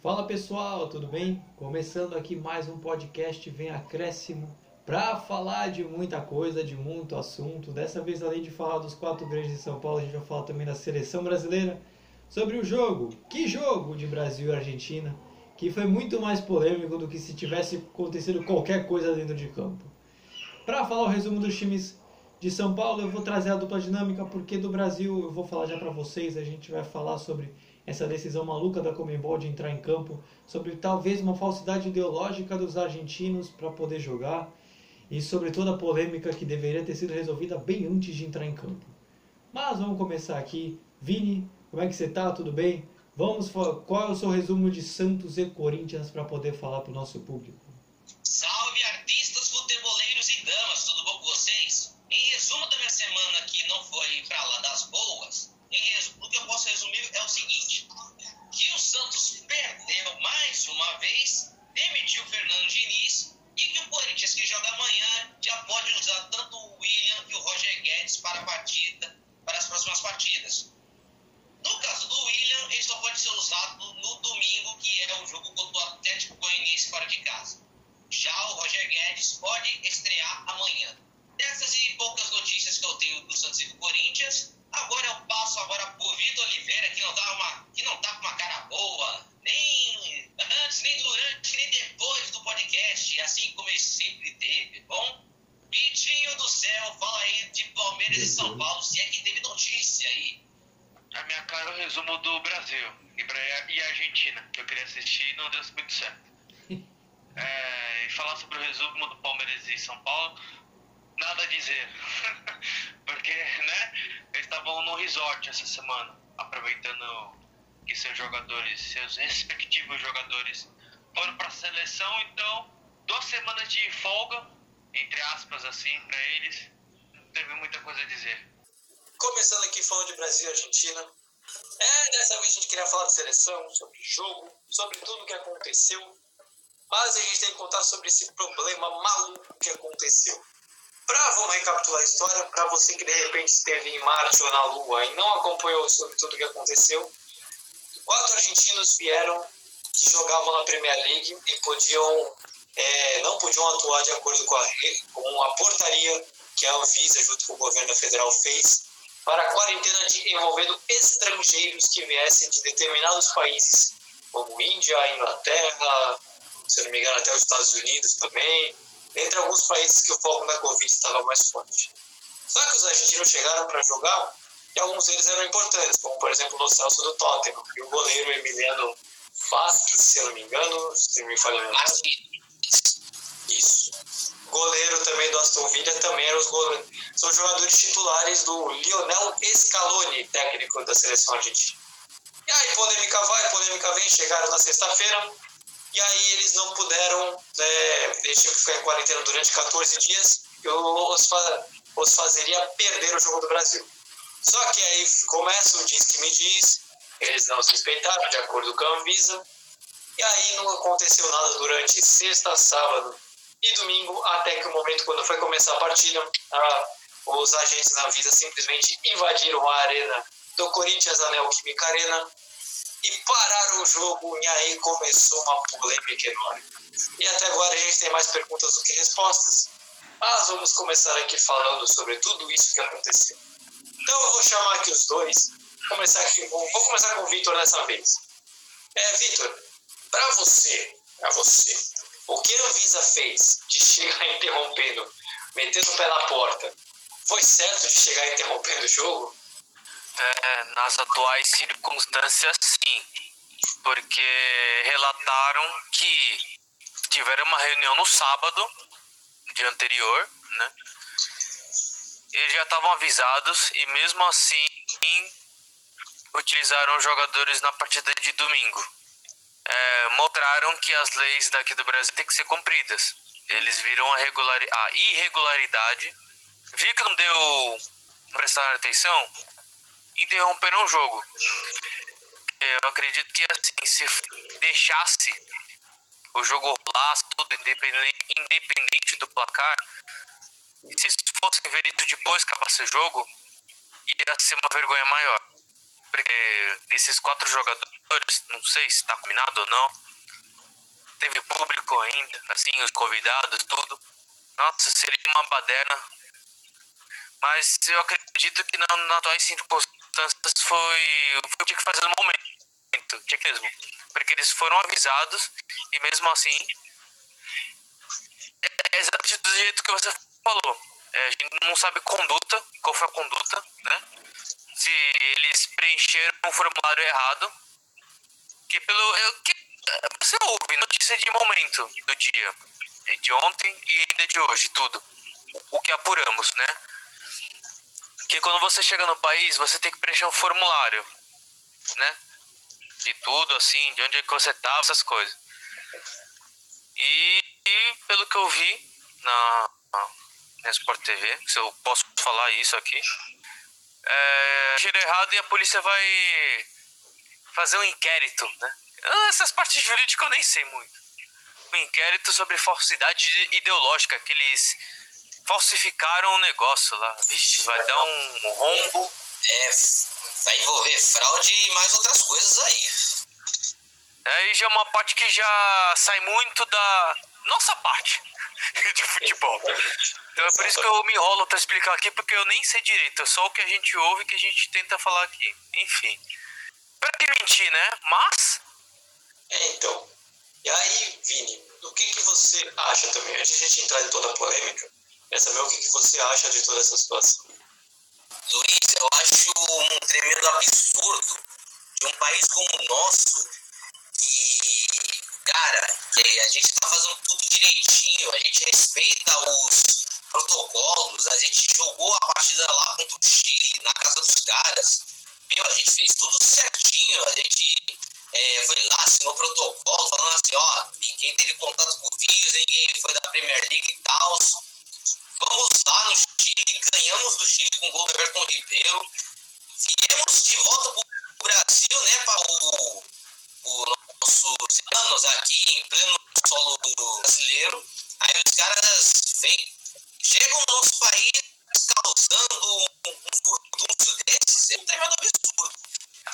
Fala pessoal, tudo bem? Começando aqui mais um podcast Vem Acréscimo para falar de muita coisa, de muito assunto. Dessa vez, além de falar dos quatro grandes de São Paulo, a gente vai falar também da seleção brasileira, sobre o jogo. Que jogo de Brasil e Argentina, que foi muito mais polêmico do que se tivesse acontecido qualquer coisa dentro de campo. Para falar o resumo dos times de São Paulo, eu vou trazer a dupla dinâmica, porque do Brasil eu vou falar já para vocês, a gente vai falar sobre essa decisão maluca da Comembol de entrar em campo, sobre talvez uma falsidade ideológica dos argentinos para poder jogar e sobre toda a polêmica que deveria ter sido resolvida bem antes de entrar em campo. Mas vamos começar aqui. Vini, como é que você tá? Tudo bem? Vamos qual é o seu resumo de Santos e Corinthians para poder falar para o nosso público? Salve artistas, Porque, né, eles estavam no resort essa semana, aproveitando que seus jogadores, seus respectivos jogadores foram para a seleção, então duas semanas de folga, entre aspas assim, para eles, não teve muita coisa a dizer. Começando aqui falando de Brasil e Argentina. É, dessa vez a gente queria falar de seleção, sobre jogo, sobre tudo o que aconteceu. Mas a gente tem que contar sobre esse problema maluco que aconteceu. Pra, vamos recapitular a história, para você que de repente esteve em Marte ou na Lua e não acompanhou sobre tudo o que aconteceu, quatro argentinos vieram que jogavam na Premier League e podiam, é, não podiam atuar de acordo com a, com a portaria que a Anvisa, junto com o governo federal, fez para a quarentena de, envolvendo estrangeiros que viessem de determinados países, como Índia, Inglaterra, se não me engano, até os Estados Unidos também entre alguns países que o foco da Covid estava mais forte. Só que os argentinos chegaram para jogar e alguns deles eram importantes, como por exemplo o Celso do Tottenham e o goleiro Emiliano Vasquez, se eu não me engano, se me falha a Isso. Goleiro também do Aston Villa também eram os goleiros. São jogadores titulares do Lionel Scaloni, técnico da seleção argentina. E aí, polêmica vai, polêmica vem, chegaram na sexta-feira, e aí eles não puderam, né, tinham que ficar em quarentena durante 14 dias, e os, os fazeria perder o jogo do Brasil. Só que aí começa o diz que me diz, eles não se respeitaram, de acordo com a Anvisa, e aí não aconteceu nada durante sexta, sábado e domingo, até que o momento quando foi começar a partida, a, os agentes da Anvisa simplesmente invadiram a arena do Corinthians, a Neoquímica Arena, e pararam o jogo e aí começou uma polêmica enorme. E até agora a gente tem mais perguntas do que respostas, mas vamos começar aqui falando sobre tudo isso que aconteceu. Então eu vou chamar aqui os dois, começar aqui, vou começar com o Vitor dessa vez. É, Vitor, para você, para você, o que a Anvisa fez de chegar interrompendo, metendo o pé na porta, foi certo de chegar interrompendo o jogo? É, nas atuais circunstâncias, sim, porque relataram que tiveram uma reunião no sábado, dia anterior, né? Eles já estavam avisados e mesmo assim utilizaram jogadores na partida de domingo. É, mostraram que as leis daqui do Brasil têm que ser cumpridas. Eles viram a, regular, a irregularidade, viram que não deu prestar atenção, interromperam o jogo. Eu acredito que assim, se deixasse o jogo rolar tudo independente, independente do placar, se isso fosse verido depois que acabasse o jogo, ia ser uma vergonha maior. Porque esses quatro jogadores não sei se está combinado ou não. Teve público ainda, assim, os convidados, tudo. Nossa, seria uma baderna. Mas eu acredito que na, nas atuais circunstâncias foi, foi o que tinha que fazer no momento. Tinha que mesmo. Porque eles foram avisados e mesmo assim é exatamente do jeito que você falou. É, a gente não sabe conduta, qual foi a conduta, né? Se eles preencheram o formulário errado. Que pelo. Eu, que, você ouve notícia de momento do dia. É de ontem e ainda de hoje, tudo. O que apuramos, né? Que quando você chega no país, você tem que preencher um formulário, né? De tudo, assim, de onde é que você tá, essas coisas. E, e pelo que eu vi na, na Sport TV, se eu posso falar isso aqui, é, tira errado e a polícia vai fazer um inquérito, né? Ah, essas partes jurídicas eu nem sei muito. Um inquérito sobre falsidade ideológica, que eles falsificaram um negócio lá. Vixe, vai dar um rombo. É, vai envolver fraude e mais outras coisas aí. Aí já é uma parte que já sai muito da nossa parte de futebol. Então é por isso que eu me enrolo pra explicar aqui, porque eu nem sei direito. É só o que a gente ouve que a gente tenta falar aqui. Enfim. Pra que mentir, né? Mas. É, então. E aí, Vini, o que, que você acha também? Antes de a gente entrar em toda a polêmica, quer saber o que, que você acha de toda essa situação? Luiz, eu acho um tremendo absurdo de um país como o nosso que, cara, que a gente tá fazendo tudo direitinho, a gente respeita os protocolos, a gente jogou a partida lá contra o Chile, na casa dos caras. Meu, a gente fez tudo certinho, a gente é, foi lá, assinou protocolo, falando assim, ó, ninguém teve contato com o vírus, ninguém foi da Premier League e tal. Vamos lá no Chile, ganhamos do Chile com o gol do Everton Ribeiro. Viemos de volta pro Brasil, né, para o, o nossos anos aqui em pleno solo brasileiro. Aí os caras vêm, chegam no nosso país causando um, furdúncio desses, é um tremendo absurdo.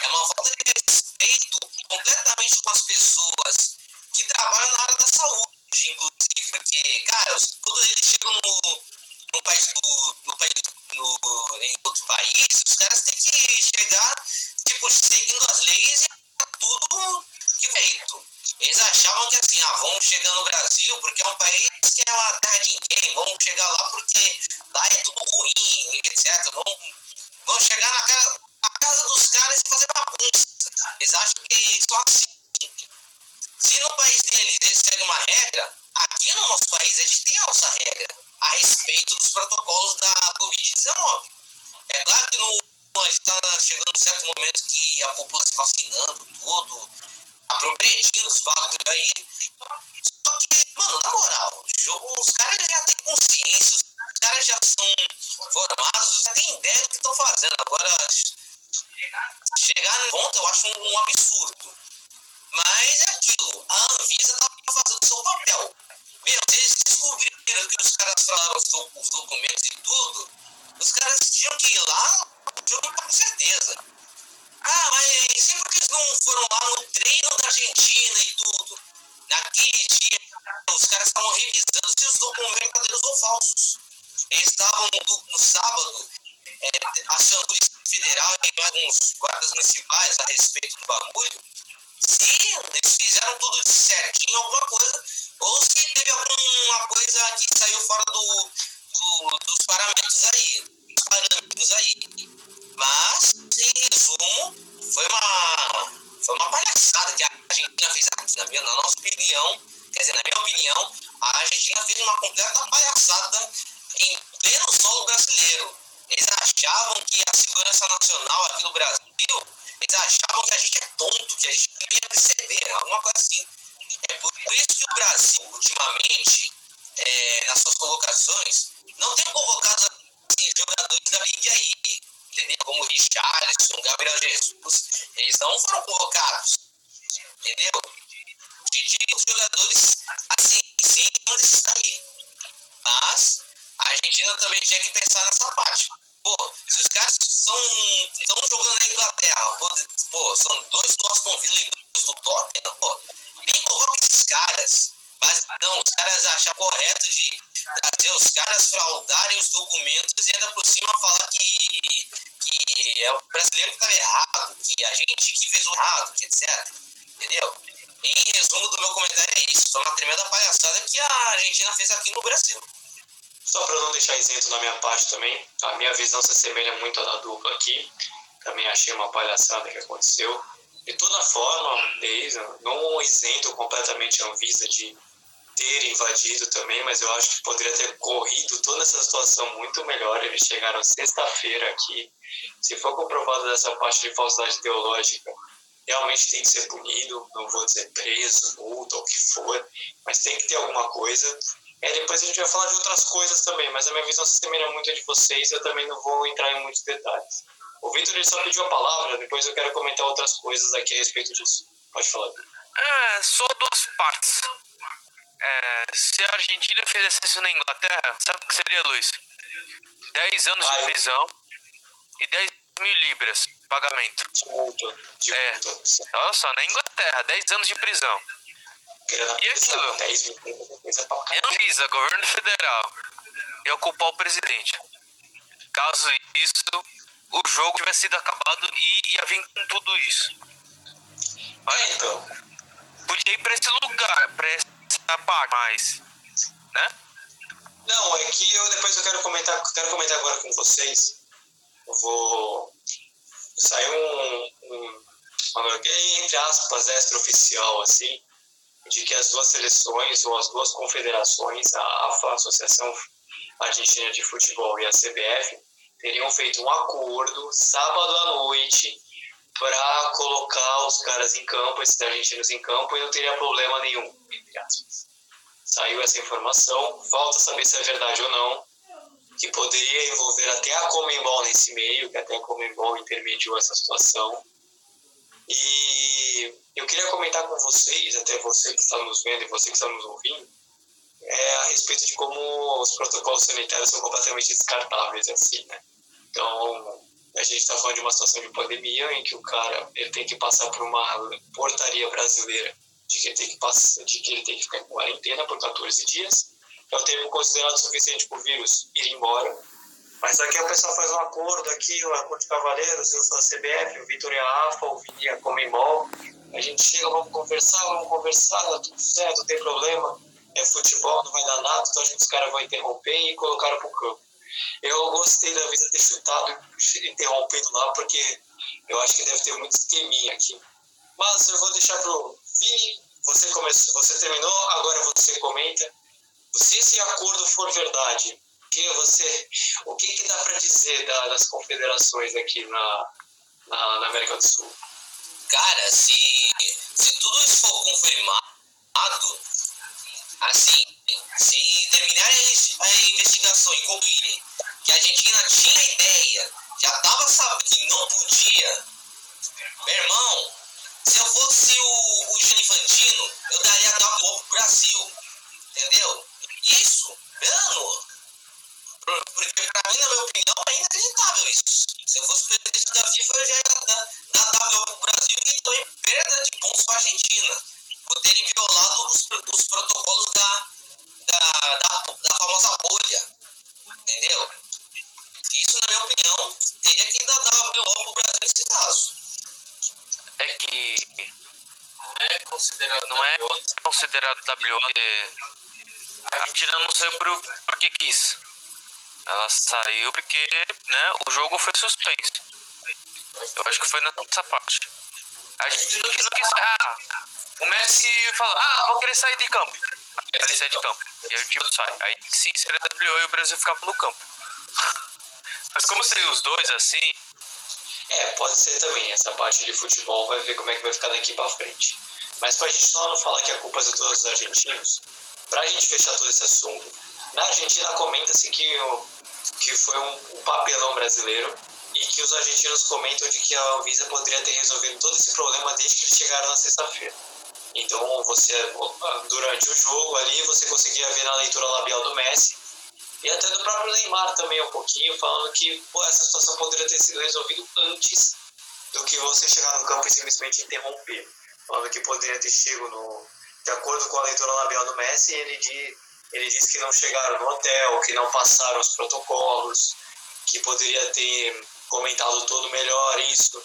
É uma falta de respeito completamente com as pessoas que trabalham na área da saúde, inclusive, porque, cara, quando eles chegam no, no país do, no país no, em outro país, os caras têm que chegar, tipo, seguindo as leis e tá tudo que feito. Eles achavam que assim, ah, vamos chegar no Brasil porque é um país que é uma terra de ninguém, vamos chegar lá porque lá é tudo ruim, etc. Vamos, vamos chegar na casa, na casa dos caras e fazer bagunça. Eles acham que só assim. Se no país deles eles seguem uma regra, aqui no nosso país a gente tem a nossa regra a respeito dos protocolos da Covid-19. É claro que no, está chegando um certo momento que a população vacinando tudo, tá progredindo os fatos aí. Só que, mano, na moral, os caras já têm consciência, os caras já são formados, já têm ideia do que estão fazendo. Agora, chegar no ponto eu acho um, um absurdo. Mas é aquilo, a Anvisa tá fazendo seu papel. Meu, eles descobriram que os caras falaram os, os documentos e tudo, os caras tinham que ir lá, jogo com certeza. Ah, mas sempre que eles não foram lá no treino da Argentina e tudo, naquele dia, os caras estavam revisando se os documentos verdadeiros ou falsos. Eles estavam no, no sábado, é, acionando Polícia Federal e alguns guardas municipais a respeito do bagulho. Se eles fizeram tudo certinho, alguma coisa, ou se teve alguma coisa que saiu fora do, do dos parâmetros aí. Dos parâmetros aí. Mas, em resumo, foi uma, foi uma palhaçada que a Argentina fez aqui, na, minha, na nossa opinião. Quer dizer, na minha opinião, a Argentina fez uma completa palhaçada em pleno solo brasileiro. Eles achavam que a segurança nacional aqui no Brasil, eles achavam que a gente é tonto, que a gente não ia perceber, alguma coisa assim. É por isso que o Brasil, ultimamente, é, nas suas convocações, não tem convocado assim, jogadores da Liga aí, entendeu? Como Richarlison, Gabriel Jesus, eles não foram convocados, entendeu? De os jogadores, assim, sim, onde aí. Mas a Argentina também tinha que pensar nessa parte. Pô, se os caras estão jogando na Inglaterra. Pô, pô, são dois do Aston Villa e dois do Tottenham. Pô, esses caras. Mas não, os caras acham correto de trazer os caras fraudarem os documentos e ainda por cima falar que, que é o brasileiro que estava errado, que a gente que fez o errado, etc. Entendeu? Em resumo do meu comentário é isso. Foi uma tremenda palhaçada que a Argentina fez aqui no Brasil. Só para não deixar isento na minha parte também, a minha visão se assemelha muito à da dupla aqui. Também achei uma palhaçada que aconteceu. De toda forma, não isento completamente a Anvisa de ter invadido também, mas eu acho que poderia ter corrido toda essa situação muito melhor. Eles chegaram sexta-feira aqui. Se for comprovado dessa parte de falsidade ideológica, realmente tem que ser punido. Não vou dizer preso, multa, ou o que for, mas tem que ter alguma coisa. É, depois a gente vai falar de outras coisas também, mas a minha visão se assemelha muito a de vocês. Eu também não vou entrar em muitos detalhes. O Vitor ele só pediu a palavra, depois eu quero comentar outras coisas aqui a respeito disso. Pode falar. É, só duas partes. É, se a Argentina fizesse isso na Inglaterra, sabe o que seria, Luiz? 10 anos de prisão e 10 mil libras pagamento. De multa. De É. multa. Olha só, na Inglaterra, 10 anos de prisão. E aquilo? 10 mil é. Anvisa, governo federal, e ocupar o presidente. Caso isso, o jogo tivesse sido acabado e ia vir com tudo isso. É, então. Podia ir pra esse lugar, pra essa parte, mas. Né? Não, é que eu depois eu quero comentar, quero comentar agora com vocês. Eu vou. Saiu um, um uma- entre aspas, extraoficial, assim, de que as duas seleções ou as duas confederações, a AFA, a Associação Argentina de Futebol, e a CBF, teriam feito um acordo sábado à noite para colocar os caras em campo, esses argentinos em campo, e não teria problema nenhum, entre aspas. Saiu essa informação, falta saber se é verdade ou não, que poderia envolver até a Comembol nesse meio, que até a Comembol intermediou essa situação. E eu queria comentar com vocês, até você que está nos vendo e você que está nos ouvindo, é a respeito de como os protocolos sanitários são completamente descartáveis, assim, né? Então, a gente está falando de uma situação de pandemia em que o cara ele tem que passar por uma portaria brasileira de que ele tem que, passar, de que, ele tem que ficar em quarentena por 14 dias. É o tempo considerado suficiente para o vírus ir embora. Mas aqui o pessoal faz um acordo aqui, um acordo de cavaleiros, eu sou a CBF, o Vitor é a AFA, o Vini é a Comembol. A gente chega, vamos conversar, vamos conversar, tá tudo certo, não tem problema. É futebol, não vai dar nada, então acho que os caras vão interromper e colocaram pro campo. Eu gostei da Visa ter chutado e interrompido lá, porque eu acho que deve ter muito esqueminha aqui. Mas eu vou deixar pro Vini, você, começou, você terminou, agora você comenta. Se esse acordo for verdade, que você, o que, que dá para dizer da, das confederações aqui na, na, na, América do Sul? Cara, se, se tudo isso for confirmado, assim, se terminarem a investigação e concluírem que a Argentina tinha ideia, já estava sabendo que não podia, meu irmão, se eu fosse o, o Infantino, eu daria a WO pro Brasil, entendeu? Isso, mano, porque pra mim, na minha opinião, é inacreditável isso. Se eu fosse presidente da FIFA, eu já ia dar, dar pro Brasil e também perda de pontos pra Argentina, por terem violado os, os protocolos da, da, da, da famosa bolha, entendeu? Isso, na minha opinião, teria que dar WO pro Brasil nesse caso. É que É considerado não é considerado WO. A Argentina não saiu por, porque quis. Ela saiu porque né, o jogo foi suspenso. Eu acho que foi nessa parte. A gente não quis. Ah, o Messi falou: Ah, vou querer sair de campo. Ele sai de campo. E aí o time sai. Aí sim seria WO e o Brasil ficava no campo. Mas como seriam os dois assim, É, pode ser também. Essa parte de futebol vai ver como é que vai ficar daqui pra frente. Mas pra gente só não falar que a culpa é de todos os argentinos, pra gente fechar todo esse assunto, na Argentina comenta-se que, que foi um, um papelão brasileiro e que os argentinos comentam de que a Anvisa poderia ter resolvido todo esse problema desde que eles chegaram na sexta-feira. Então, você, durante o jogo ali, você conseguia ver na leitura labial do Messi E até do próprio Neymar também um pouquinho, falando que pô, essa situação poderia ter sido resolvida antes do que você chegar no campo e simplesmente interromper. Falando que poderia ter chego no. De acordo com a leitura labial do Messi, ele, de, ele disse que não chegaram no hotel, que não passaram os protocolos, que poderia ter comentado todo melhor isso.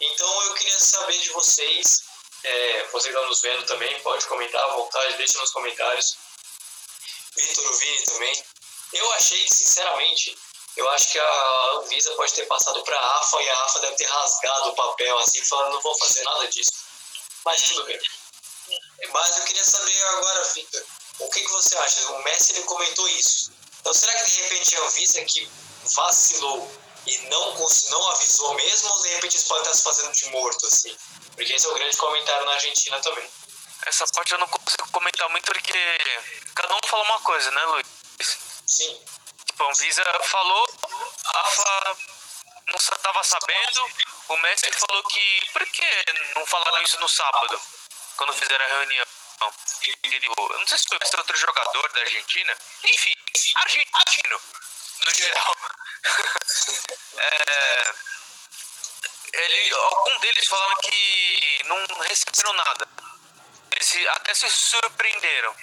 Então eu queria saber de vocês, é, você que está nos vendo também, pode comentar à vontade, deixa nos comentários. Vitor Vini também. Eu achei sinceramente, eu acho que a Anvisa pode ter passado para a AFA e a AFA deve ter rasgado o papel assim, falando não vou fazer nada disso. Mas tudo bem. Mas eu queria saber agora, Vitor, o que, que você acha? O Messi ele comentou isso. Então será que de repente a Anvisa que vacilou e não, não avisou mesmo, ou de repente eles podem estar se fazendo de morto, assim? Porque esse é o grande comentário na Argentina também. Essa parte eu não consigo comentar muito porque cada um fala uma coisa, né, Luiz? Sim. Tipo, a Anvisa falou, a AFA não estava sabendo, o Messi falou que. Por que não falaram isso no sábado, quando fizeram a reunião? Ele, eu não sei se foi outro jogador da Argentina. Enfim, argentino, no geral. É, ele, algum deles falaram que não receberam nada. Eles até se surpreenderam.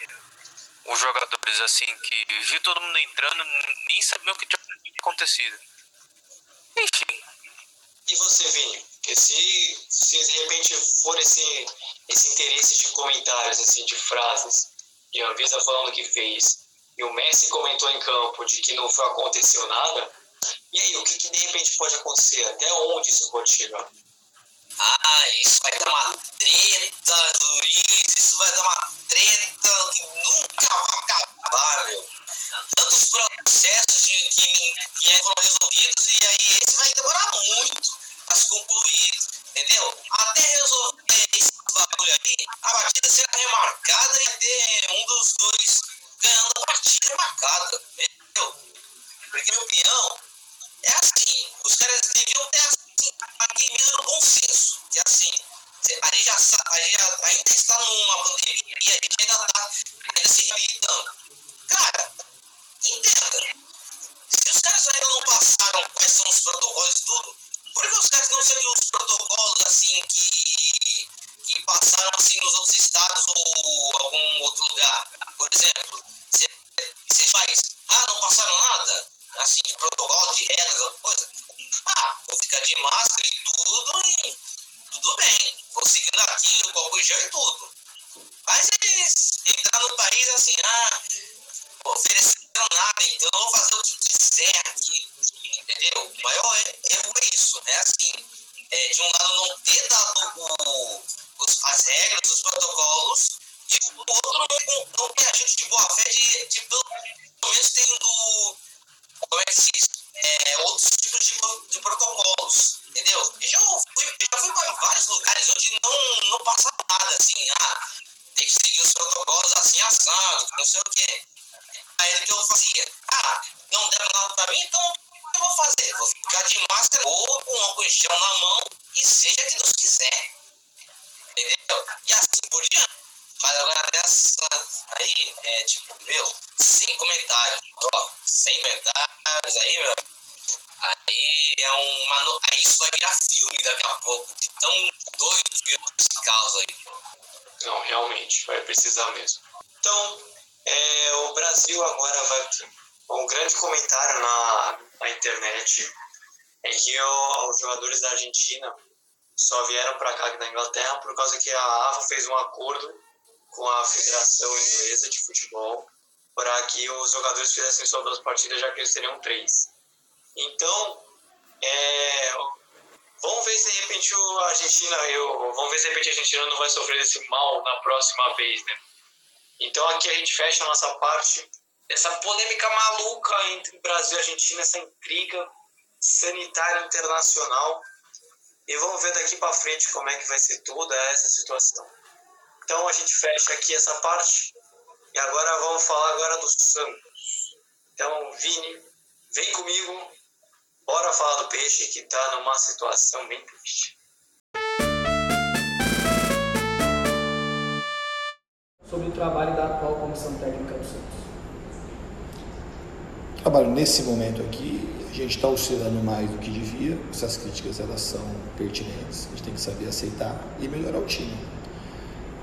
Os jogadores, assim, que viu todo mundo entrando, nem sabiam o que tinha acontecido. Enfim. E você, Vini? Porque se, se de repente for esse, esse interesse de comentários, assim, de frases, de Anvisa falando que fez, e o Messi comentou em campo de que não aconteceu nada, e aí, o que, que de repente pode acontecer? Até onde isso pode chegar? Ah, isso vai dar uma treta, Luiz, isso vai dar uma treta que nunca vai acabar, filme daqui a pouco. De tão doido que esse aí. Não, realmente, vai precisar mesmo. Então, é, o Brasil agora vai. Um grande comentário na, na internet é que o, os jogadores da Argentina só vieram para cá da Inglaterra por causa que a AFA fez um acordo com a Federação Inglesa de Futebol para que os jogadores fizessem suas duas partidas, já que eles seriam três. Então, é, vamos ver se de repente a Argentina, eu, vamos ver se de repente a Argentina não vai sofrer desse mal na próxima vez, né? Então aqui a gente fecha a nossa parte essa polêmica maluca entre Brasil e Argentina, essa intriga sanitária internacional. E vamos ver daqui para frente como é que vai ser toda essa situação. Então a gente fecha aqui essa parte e agora vamos falar agora do Santos. Então, Vini, vem comigo, bora falar do peixe que está numa situação bem triste. Sobre o trabalho da atual comissão técnica do Santos. trabalho nesse momento aqui, a gente está oscilando mais do que devia, essas críticas elas são pertinentes, a gente tem que saber aceitar e melhorar o time.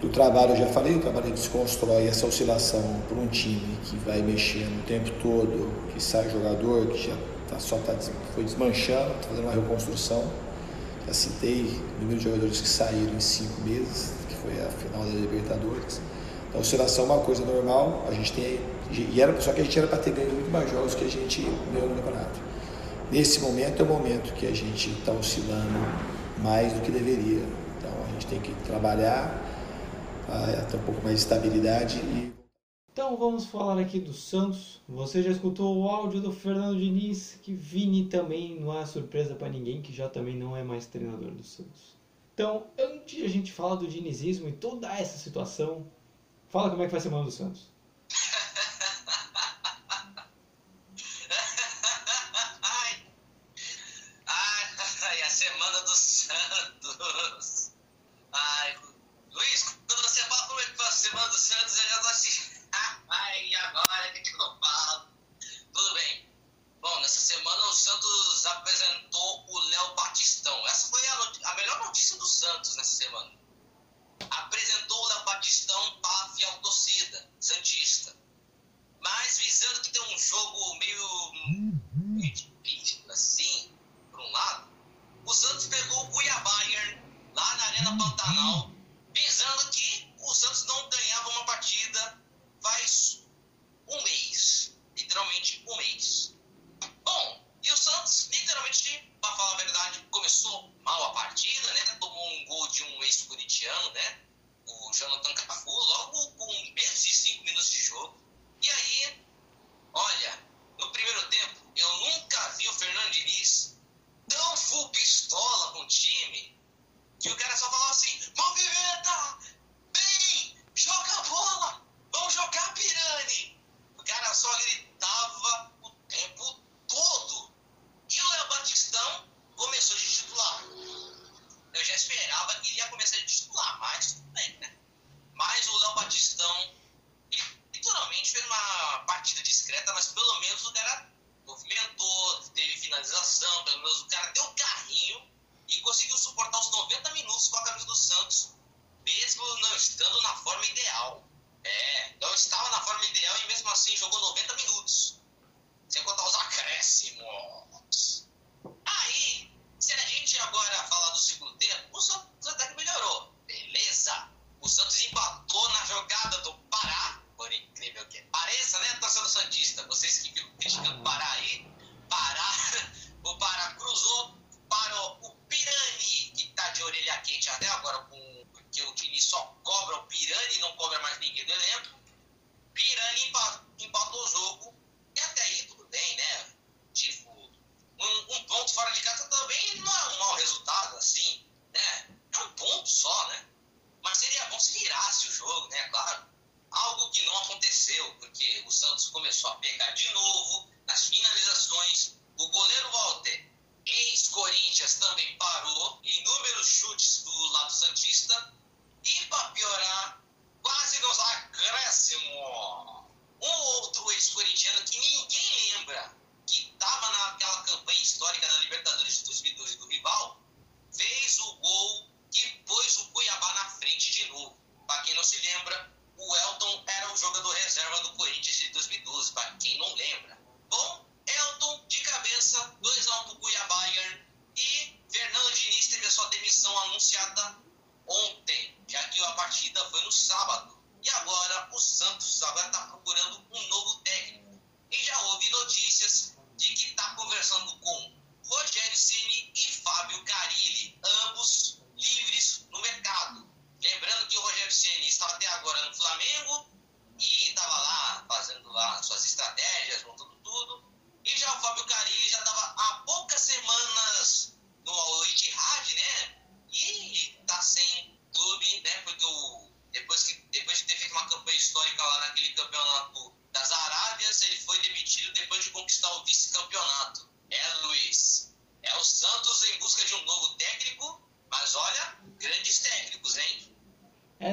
Do trabalho, eu já falei, o trabalho que desconstrói essa oscilação para um time que vai mexendo o tempo todo, que sai jogador, que já tá, só tá, foi desmanchando, está fazendo uma reconstrução. Já citei o número de jogadores que saíram em cinco meses, que foi a final da Libertadores. A oscilação é uma coisa normal, a gente tem. E era, só que a gente era para ter ganho muito mais jogos que a gente ganhou no campeonato. Nesse momento é o momento que a gente está oscilando mais do que deveria. Então a gente tem que trabalhar até um pouco mais de estabilidade e então vamos falar aqui do Santos. Você já escutou o áudio do Fernando Diniz, que Vini também não é surpresa para ninguém, que já também não é mais treinador do Santos. Então, antes de a gente falar do dinizismo e toda essa situação, fala como é que vai ser o ano do Santos.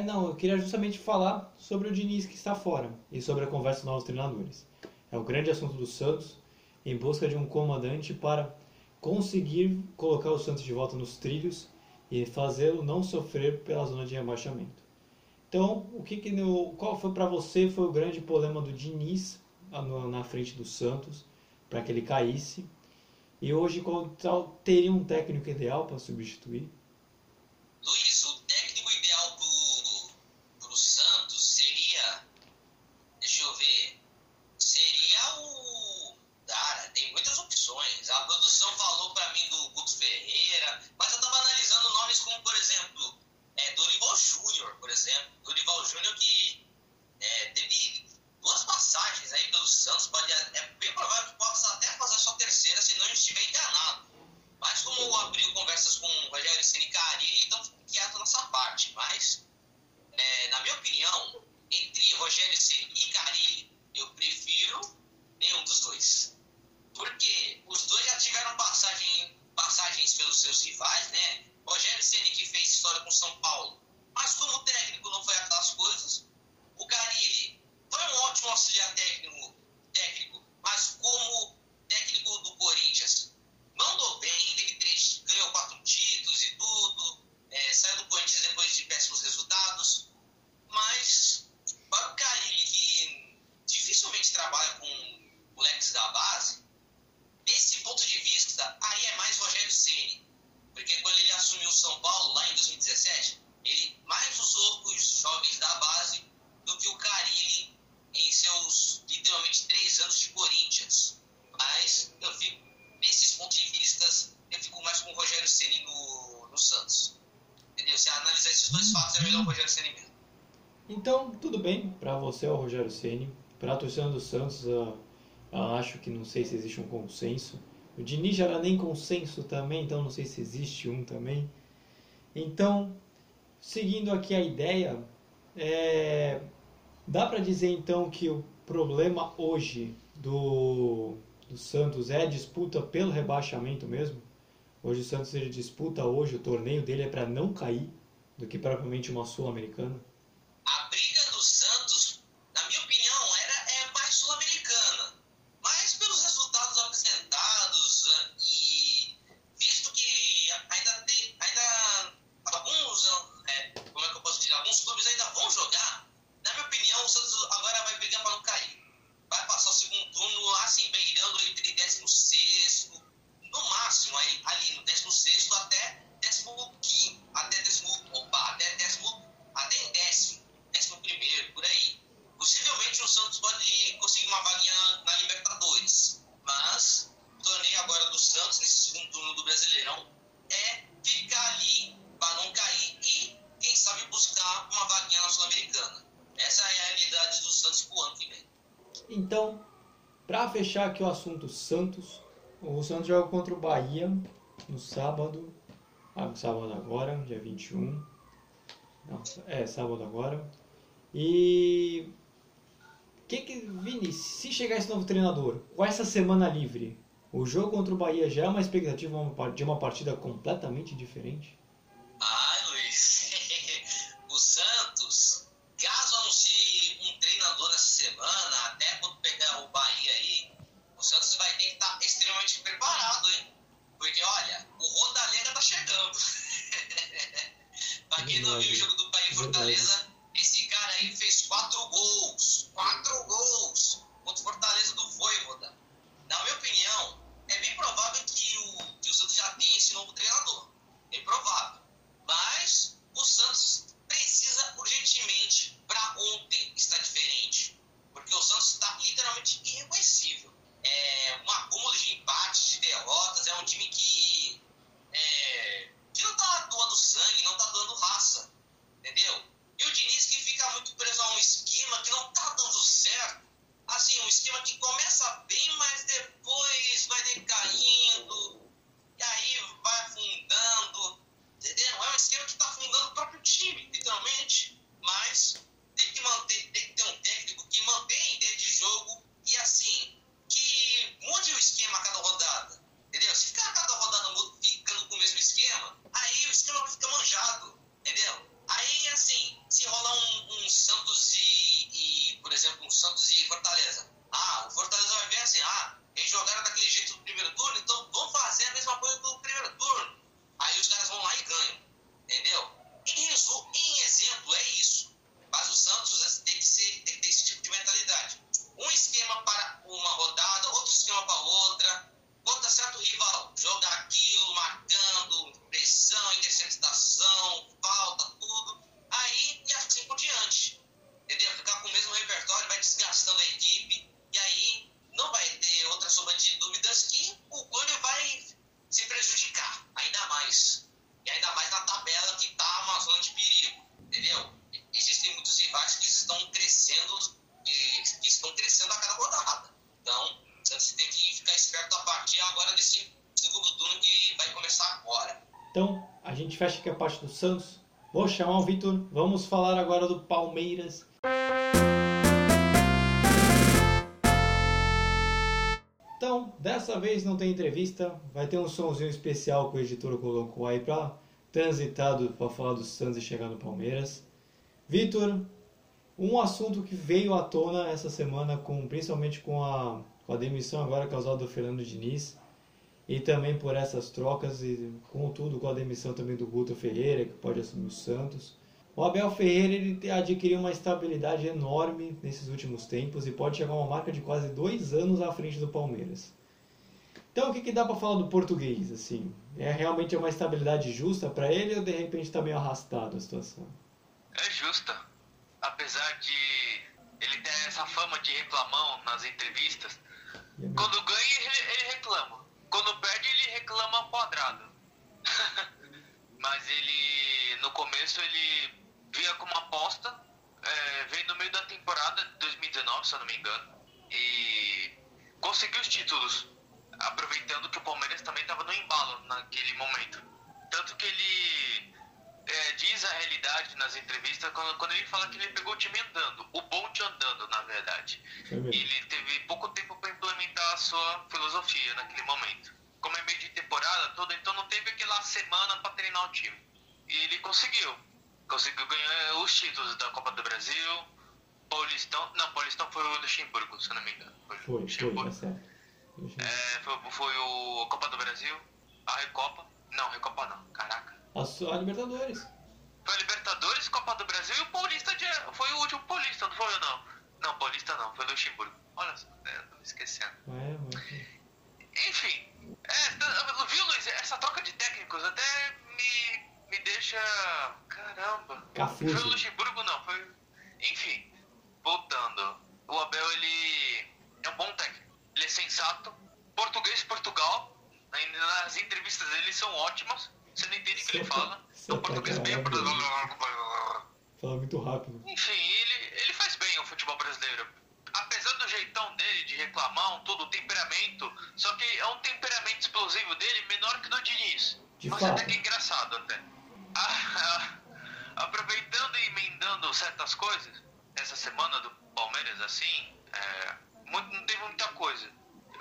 não, eu queria justamente falar sobre o Diniz que está fora e sobre a conversa dos novos treinadores. É o grande assunto do Santos, em busca de um comandante para conseguir colocar o Santos de volta nos trilhos e fazê-lo não sofrer pela zona de rebaixamento. Então, o que que deu, qual foi para você foi o grande problema do Diniz na frente do Santos para que ele caísse? E hoje qual teria um técnico ideal para substituir? Rogério Ceni. Para a torcida do Santos, eu, eu acho que não sei se existe um consenso. O Diniz já era nem consenso também, então não sei se existe um também. Então, seguindo aqui a ideia, é, dá para dizer então que o problema hoje do, do Santos é a disputa pelo rebaixamento mesmo? Hoje o Santos ele disputa hoje o torneio dele é para não cair do que propriamente uma sul-americana. Então, para fechar aqui o assunto Santos, o Santos joga contra o Bahia no sábado, ah, sábado agora, dia 21. Não, é, sábado agora. E que que Vini, se chegar esse novo treinador, com essa semana livre, o jogo contra o Bahia já é uma expectativa de uma partida completamente diferente? Santos. Vou chamar o Vitor. Vamos falar agora do Palmeiras. Então, dessa vez não tem entrevista, vai ter um somzinho especial que o editor colocou aí para transitado para falar do Santos e chegar no Palmeiras. Vitor, um assunto que veio à tona essa semana, com, principalmente com a, com a demissão agora causada do Fernando Diniz, e também por essas trocas, e contudo com a demissão também do Guto Ferreira, que pode assumir o Santos. O Abel Ferreira ele adquiriu uma estabilidade enorme nesses últimos tempos e pode chegar a uma marca de quase dois anos à frente do Palmeiras. Então o que, que dá para falar do português? Assim, é realmente uma estabilidade justa para ele ou de repente está meio arrastado a situação? É justa, apesar de ele ter essa fama de reclamão nas entrevistas. Quando ganha ele, ele reclama, quando perde ele reclama quadrado. Mas ele no começo ele via como aposta, é, veio no meio da temporada de 2019, se eu não me engano, e conseguiu os títulos, aproveitando que o Palmeiras também estava no embalo naquele momento. Tanto que ele é, diz a realidade nas entrevistas quando, quando, ele fala que ele pegou o time andando, o bonde andando, na verdade. E ele teve pouco tempo para implementar a sua filosofia naquele momento. Como é meio de temporada toda, então não teve aquela semana para treinar o time. E ele conseguiu conseguiu ganhar os títulos da Copa do Brasil, Paulistão. Não, Paulistão foi o Luxemburgo, se não me engano. Foi, foi, Luxemburgo. foi, tá é, foi, foi o Copa do Brasil, a Recopa. Não, Recopa não, caraca. A, a Libertadores. Foi a Libertadores, Copa do Brasil e o Paulista de, foi o último Paulista, não foi não? Não, Paulista não, foi Luxemburgo. Olha só, é, tô esquecendo. É, mas... Enfim, é, viu, Luiz? Essa troca de técnicos até me me deixa. Caramba. Cafuso. Foi o Luxemburgo, não. Foi. Enfim, voltando. O Abel, ele é um bom técnico. Ele é sensato. Português, Portugal. Nas entrevistas dele são ótimas. Você não entende o que ele fala. É um português bem. Fala muito rápido. Enfim, ele, ele faz bem o futebol brasileiro. Apesar do jeitão dele de reclamar, todo o temperamento, só que é um temperamento explosivo dele menor que do Diniz. De Mas fato. até que é engraçado até. aproveitando e emendando certas coisas, essa semana do Palmeiras, assim, é, muito, não teve muita coisa.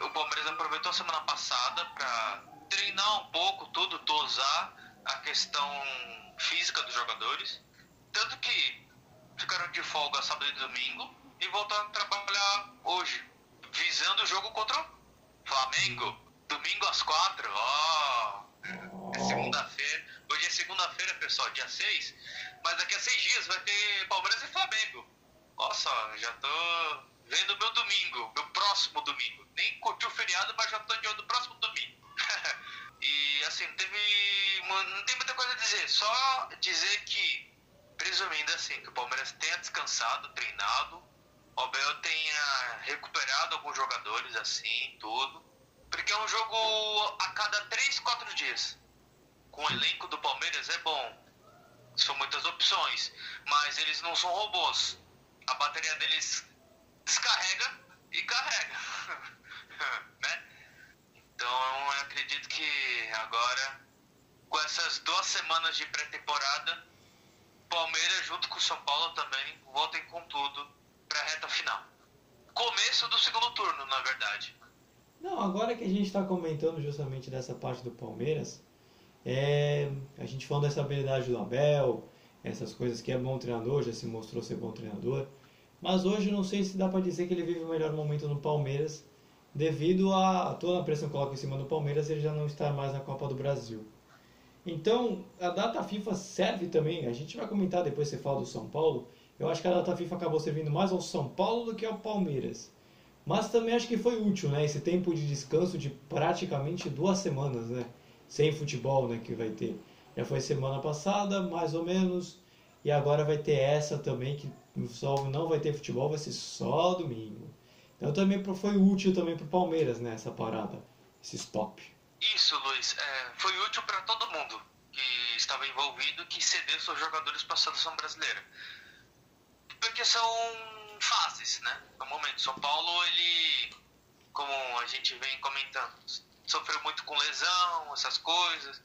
O Palmeiras aproveitou a semana passada para treinar um pouco tudo, dosar a questão física dos jogadores. Tanto que ficaram de folga sábado e domingo e voltaram a trabalhar hoje, visando o jogo contra o Flamengo. Domingo às quatro, ó. Oh, é segunda-feira. Hoje é segunda-feira, pessoal, dia 6. Mas daqui a seis dias vai ter Palmeiras e Flamengo. Nossa, já tô vendo meu domingo, meu próximo domingo. Nem curti o feriado, mas já tô de olho no próximo domingo. Assim, teve. Não tem muita coisa a dizer. Só dizer que, presumindo assim, que o Palmeiras tenha descansado, treinado, o Abel tenha recuperado alguns jogadores assim, tudo. Porque é um jogo a cada 3, 4 dias com o elenco do Palmeiras é bom. São muitas opções, mas eles não são robôs. A bateria deles descarrega e carrega. né? Então eu acredito que agora, com essas duas semanas de pré-temporada, Palmeiras junto com São Paulo também voltem com tudo para a reta final. Começo do segundo turno, na verdade. Não, agora que a gente está comentando justamente dessa parte do Palmeiras, é, a gente falando dessa habilidade do Abel, essas coisas que é bom treinador, já se mostrou ser bom treinador. Mas hoje não sei se dá para dizer que ele vive o melhor momento no Palmeiras, devido a toda a pressão que coloca em cima do Palmeiras, ele já não está mais na Copa do Brasil. Então, a data FIFA serve também, a gente vai comentar depois você fala do São Paulo, eu acho que a data FIFA acabou servindo mais ao São Paulo do que ao Palmeiras. Mas também acho que foi útil, né? Esse tempo de descanso de praticamente duas semanas, né? sem futebol né, que vai ter. Já foi semana passada, mais ou menos, e agora vai ter essa também, que só não vai ter futebol, vai ser só domingo. Então também foi útil também para o Palmeiras, né, essa parada, esse stop. Isso, Luiz, é, foi útil para todo mundo que estava envolvido que cedeu seus jogadores para a seleção brasileira. porque são fáceis, né? No momento, São Paulo, ele, como a gente vem comentando, sofreu muito com lesão, essas coisas,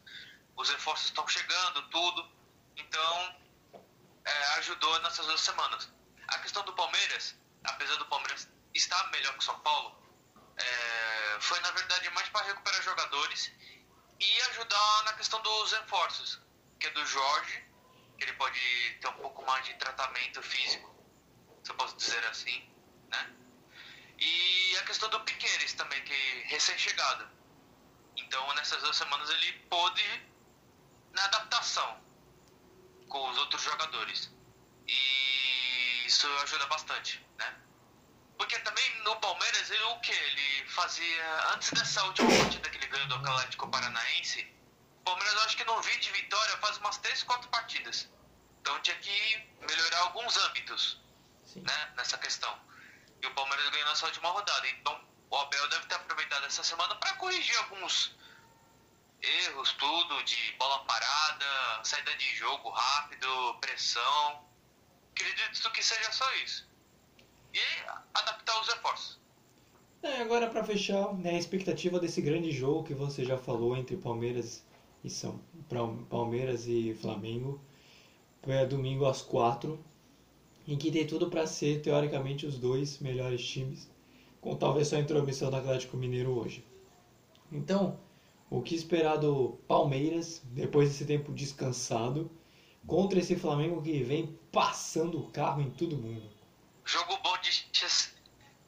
os reforços estão chegando, tudo, então é, ajudou nessas duas semanas. A questão do Palmeiras, apesar do Palmeiras estar melhor que o São Paulo, é, foi na verdade mais para recuperar jogadores e ajudar na questão dos reforços, que é do Jorge, que ele pode ter um pouco mais de tratamento físico, se eu posso dizer assim, né? E a questão do Piqueires também, que é recém-chegado. Então, nessas duas semanas ele pôde na adaptação com os outros jogadores. E isso ajuda bastante? Porque também no Palmeiras, ele, o que? Ele fazia. Antes dessa última partida que ele ganhou do Atlético Paranaense, o Palmeiras eu acho que não vi de vitória faz umas 3, 4 partidas. Então tinha que melhorar alguns âmbitos né, nessa questão. E o Palmeiras ganhou nessa última rodada. Então o Abel deve ter aproveitado essa semana para corrigir alguns erros, tudo, de bola parada, saída de jogo rápido, pressão. Acredito que seja só isso. E adaptar os reforços. É, agora para fechar, né, a expectativa desse grande jogo que você já falou entre Palmeiras e São Palmeiras e Flamengo é domingo às quatro, em que tem tudo para ser teoricamente os dois melhores times, com talvez só a intromissão do Atlético Mineiro hoje. Então, o que esperar do Palmeiras depois desse tempo descansado contra esse Flamengo que vem passando o carro em todo mundo? Jogo bom de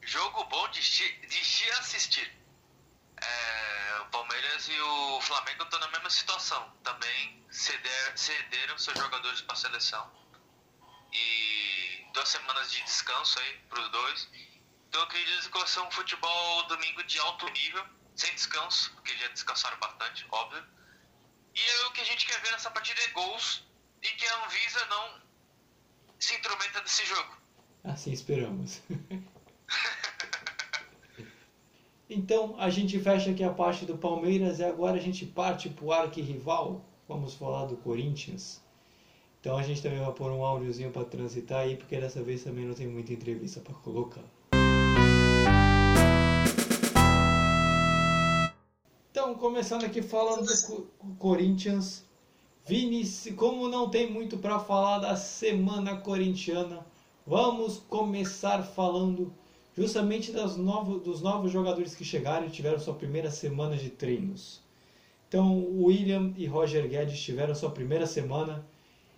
jogo bom de, de assistir. É, o Palmeiras e o Flamengo estão na mesma situação. Também ceder, cederam seus jogadores para a seleção. E duas semanas de descanso aí para os dois. Então eu que vai ser um futebol domingo de alto nível, sem descanso, porque já descansaram bastante, óbvio. E é o que a gente quer ver nessa partida é gols e que a Anvisa não se intrometa nesse jogo. Assim esperamos. Então a gente fecha aqui a parte do Palmeiras e agora a gente parte para o arquirrival. Vamos falar do Corinthians. Então a gente também vai pôr um áudiozinho para transitar aí, porque dessa vez também não tem muita entrevista para colocar. Então, começando aqui falando do Corinthians. Vini, como não tem muito para falar da semana corintiana, vamos começar falando justamente das novo, dos novos jogadores que chegaram e tiveram sua primeira semana de treinos. Então, William e Roger Guedes tiveram sua primeira semana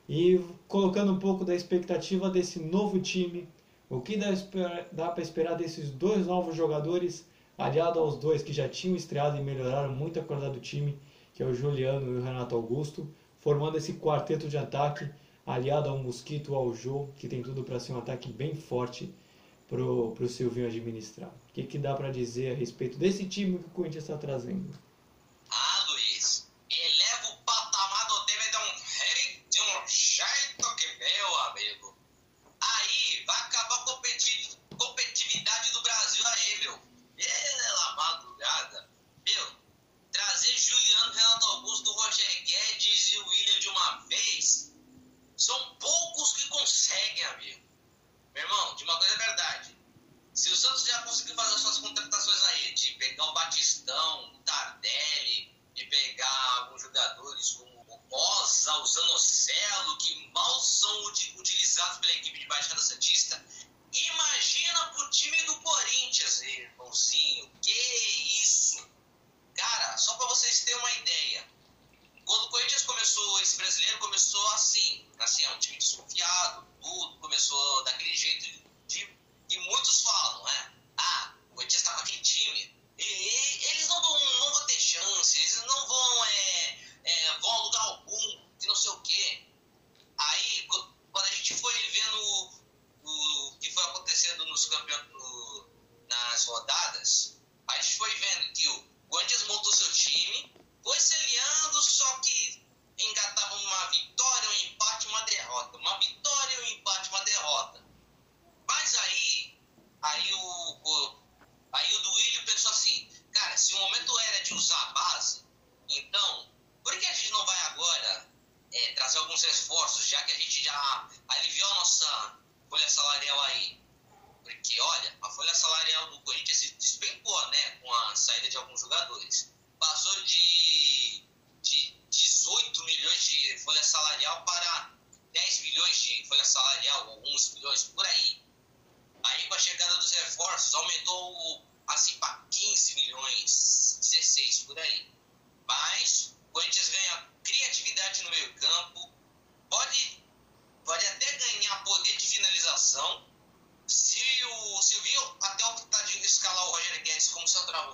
e colocando um pouco da expectativa desse novo time, o que dá, dá para esperar desses dois novos jogadores, aliado aos dois que já tinham estreado e melhoraram muito a qualidade do time, que é o Juliano e o Renato Augusto, formando esse quarteto de ataque, aliado ao Mosquito, ao Jô, que tem tudo para ser um ataque bem forte pro, pro Silvinho administrar. O que, que dá para dizer a respeito desse time que o Corinthians está trazendo?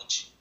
Como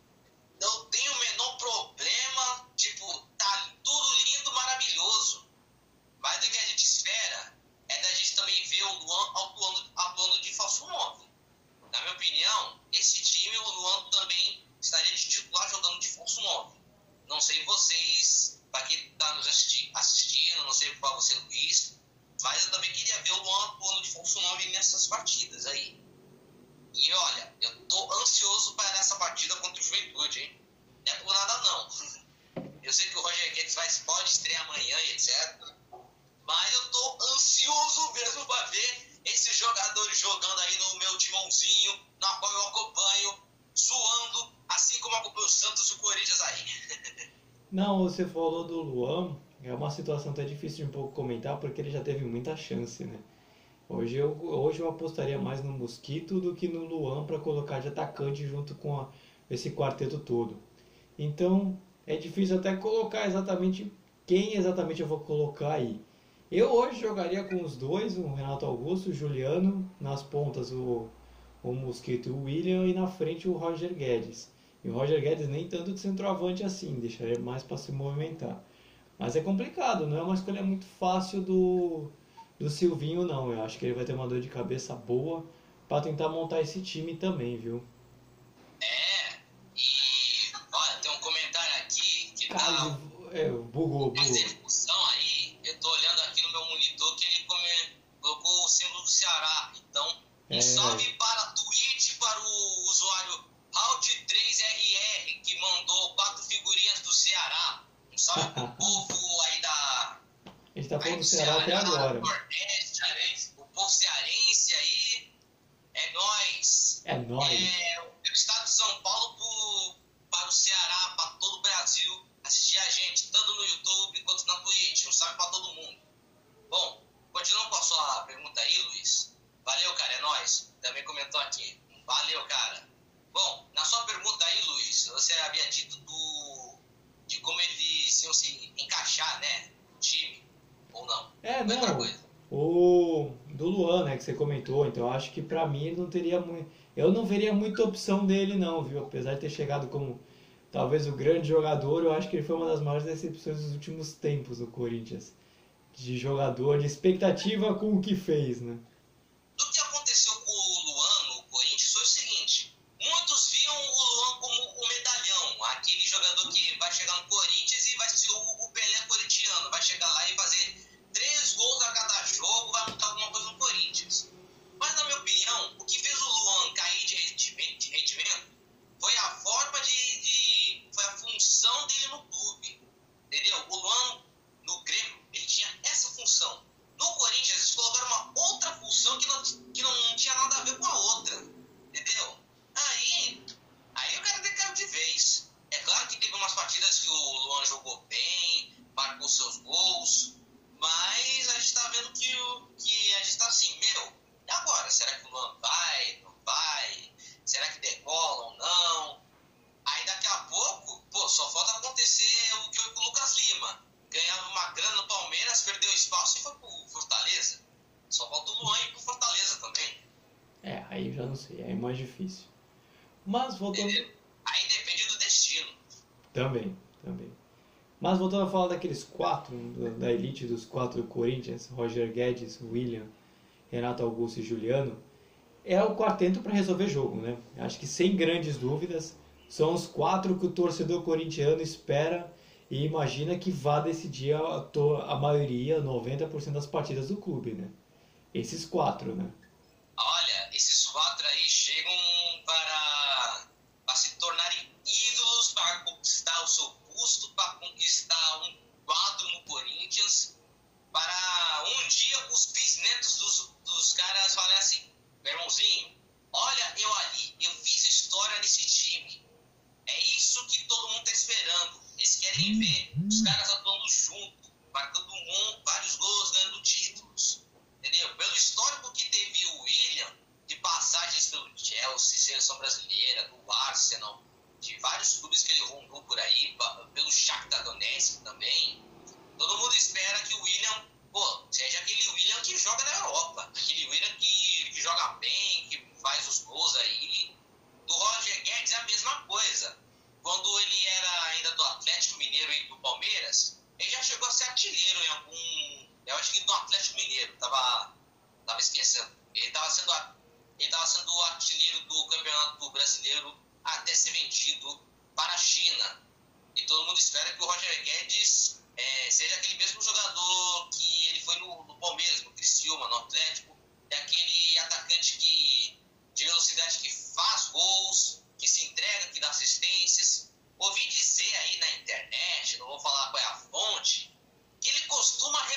você falou do Luan, é uma situação até difícil de um pouco comentar, porque ele já teve muita chance, né? Hoje eu, hoje eu apostaria mais no Mosquito do que no Luan para colocar de atacante junto com a, esse quarteto todo. Então é difícil até colocar exatamente quem exatamente eu vou colocar aí. Eu hoje jogaria com os dois, o Renato Augusto, o Juliano, nas pontas o, o Mosquito e o William e na frente o Roger Guedes. E o Roger Guedes nem tanto de centroavante assim, deixaria mais para se movimentar. Mas é complicado, não é uma escolha muito fácil do, do Silvinho não. Eu acho que ele vai ter uma dor de cabeça boa para tentar montar esse time também, viu? É, e olha, tem um comentário aqui que tá. Cara, é, bugou, bugou. Falando do Ceará até agora. O povo cearense aí. É nóis. É nóis. É, o estado de São Paulo pro, para o Ceará, para todo o Brasil, assistir a gente, tanto no YouTube quanto na Twitch. Um salve para todo mundo. Bom, continuando com a sua pergunta aí, Luiz. Valeu, cara, é nóis. Também comentou aqui. Valeu, cara. Bom, na sua pergunta aí, Luiz, você havia dito do, de como eles iam se encaixar, né, no time, ou não? É, Foi outra não. coisa. O do Luan, né, que você comentou, então eu acho que pra mim ele não teria muito. Eu não veria muita opção dele, não, viu? Apesar de ter chegado como talvez o grande jogador, eu acho que ele foi uma das maiores decepções dos últimos tempos no Corinthians. De jogador, de expectativa com o que fez, né? Voltando. Entendeu? Aí depende do destino. Também, também. Mas voltando a falar daqueles quatro, da- elite dos quatro do Corinthians, Roger Guedes, William, Renato Augusto e Juliano, é o quarteto para resolver jogo, né? Acho que sem grandes dúvidas, são os quatro que o torcedor corintiano espera e imagina que vá decidir a, a maioria, 90% das partidas do clube, né? Esses quatro, né?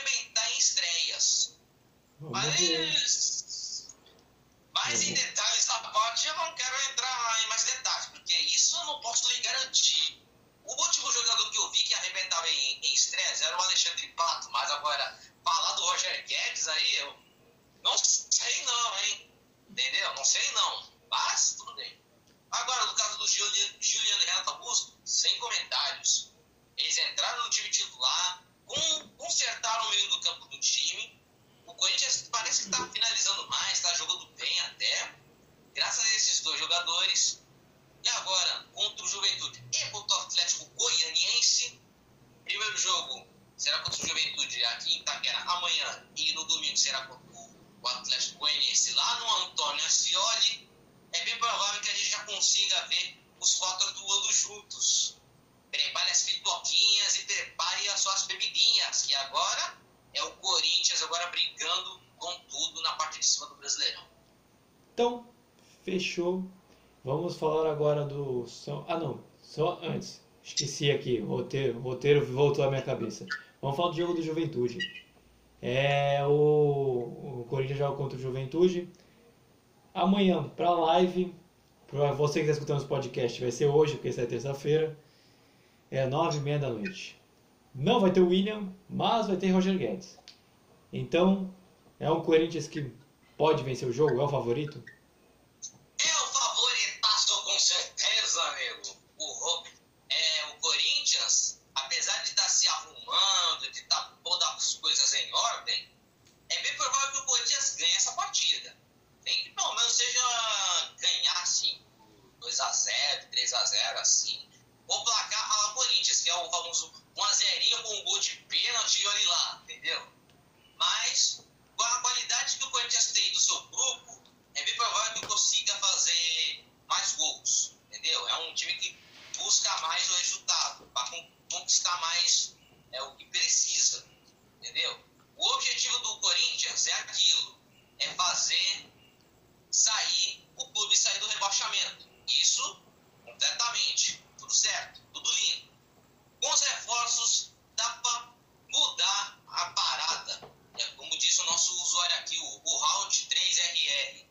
Arrebentar em estreias. Mas, mas em detalhes da parte eu não quero entrar em mais detalhes, porque isso eu não posso lhe garantir. O último jogador que eu vi que arrebentava em, em estreias era o Alexandre Pato, mas agora, falar do Roger Guedes aí, eu não sei não, hein? Entendeu? Não sei não. Mas tudo bem. Agora, no caso do Juliano, Juliano e Renato Augusto, sem comentários. Eles entraram no time titular, consertaram o meio do campo do time. O Corinthians parece que está finalizando mais, está jogando bem até. Graças a esses dois jogadores. E agora, contra o Juventude e contra o Atlético Goianiense. Primeiro jogo será contra o Juventude aqui em Itaquera amanhã. E no domingo será contra o Atlético Goianiense lá no Antônio Ascioli, é bem provável que a gente já consiga ver os quatro atuando juntos. Prepare as pipoquinhas e prepare as suas bebidinhas, que agora é o Corinthians agora brigando com tudo na parte de cima do Brasileirão. Então, fechou. Vamos falar agora do São... Ah, não. Só antes. Esqueci aqui. Roteiro, roteiro voltou à minha cabeça. Vamos falar do jogo do Juventude. É o, o Corinthians joga contra o Juventude. Amanhã, para live, para você que está escutando os podcasts, vai ser hoje, porque isso é terça-feira. É nove e meia da noite. Não vai ter o William, mas vai ter Roger Guedes. Então, é um Corinthians que pode vencer o jogo? É o favorito? É o favoritaço, com certeza, amigo. O, é, o Corinthians, apesar de estar tá se arrumando, de estar tá pondo as coisas em ordem, é bem provável que o Corinthians ganhe essa partida. Tem que pelo menos seja ganhar assim, 2x0, 3x0, assim. Ou placar a Corinthians, que é o famoso 1x0 com um gol de pênalti e olhe lá, entendeu? Mas, com a qualidade que o Corinthians tem do seu grupo, é bem provável que consiga fazer mais gols, entendeu? É um time que busca mais o resultado, para conquistar mais é o que precisa, entendeu? O objetivo do Corinthians é aquilo, é fazer sair, o clube sair do rebaixamento. Isso, completamente, tudo certo, tudo lindo. Com os reforços, dá para mudar a parada. É, como disse o nosso usuário aqui, o, o Round 3RR.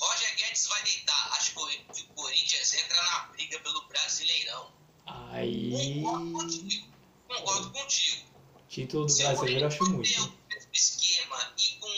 Roger Guedes vai deitar. Acho que o Corinthians entra na briga pelo Brasileirão. Aí. Concordo contigo. Concordo contigo. Título do brasileiro, acho muito. esquema e com.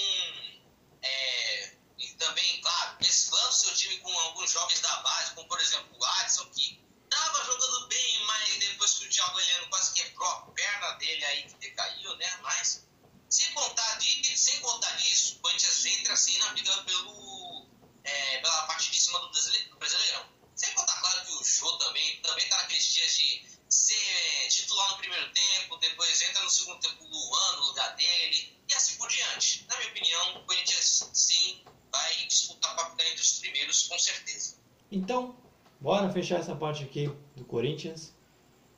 É, e também, claro, mesclando seu time com alguns jovens da base, como por exemplo o Adson, que estava jogando bem, mas depois que o Thiago Heleno quase quebrou a perna dele aí que decaiu, né? Mas sem contar, de, sem contar nisso, o Corinthians entra assim na briga pelo, é, pela parte de cima do Brasileirão. Sem contar, claro, que o Jô também, também tá naqueles dias de ser titular no primeiro tempo, depois entra no segundo tempo o Luan no lugar dele, e assim por diante. Na minha opinião, o Corinthians sim vai disputar para ficar entre os primeiros, com certeza. Então, bora fechar essa parte aqui do Corinthians.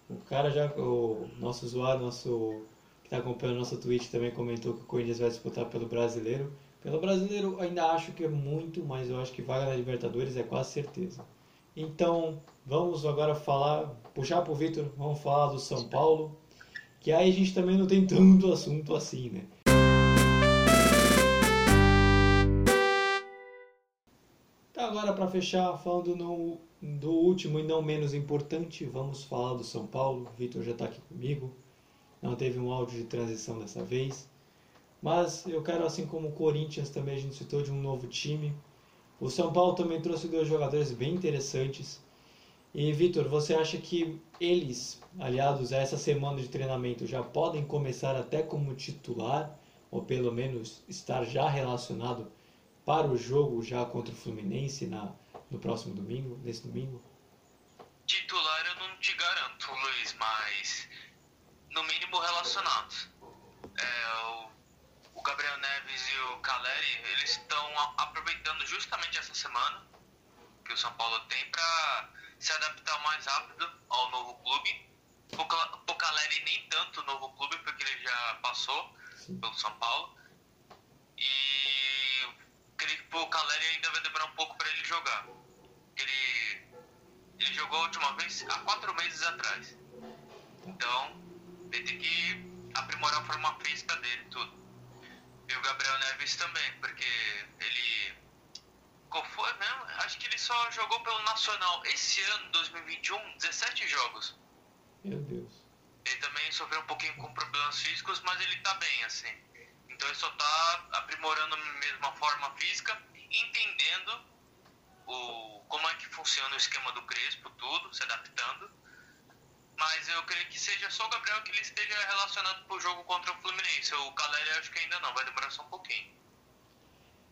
O cara já, o nosso usuário, nosso que está acompanhando nosso tweet também comentou que o Corinthians vai disputar pelo brasileiro. Pelo brasileiro ainda acho que é muito, mas eu acho que vaga na Libertadores é quase certeza. Então, vamos agora falar, puxar para o Vitor, vamos falar do São Paulo, que aí a gente também não tem tanto assunto assim, né? Agora, para fechar, falando no, do último e não menos importante, vamos falar do São Paulo. O Vitor já está aqui comigo. Não teve um áudio de transição dessa vez. Mas eu quero, assim como o Corinthians também a gente citou de um novo time. O São Paulo também trouxe dois jogadores bem interessantes. E Vitor, você acha que eles, aliados a essa semana de treinamento, já podem começar até como titular, ou pelo menos estar já relacionado para o jogo já contra o Fluminense na, no próximo domingo, nesse domingo? Titular eu não te garanto, Luiz, mas no mínimo relacionados. É, o, o, Gabriel Neves e o Caleri, eles estão aproveitando justamente essa semana que o São Paulo tem para se adaptar mais rápido ao novo clube. O Caleri nem tanto o novo clube, porque ele já passou Sim. pelo São Paulo. E creio que o Caleri ainda vai demorar um pouco para ele jogar. Ele, ele jogou a última vez há quatro meses atrás. Então, ele tem que aprimorar a forma física dele, tudo. E o Gabriel Neves também, porque ele. Qual foi mesmo? Acho que ele só jogou pelo Nacional esse ano, 2021, 17 jogos. Meu Deus. Ele também sofreu um pouquinho com problemas físicos, mas ele tá bem, assim. Então ele só está aprimorando mesmo a forma física, entendendo o, como é que funciona o esquema do Crespo, tudo, se adaptando. Mas eu creio que seja só o Gabriel que ele esteja relacionado para o jogo contra o Fluminense. O Caleri acho que ainda não, vai demorar só um pouquinho.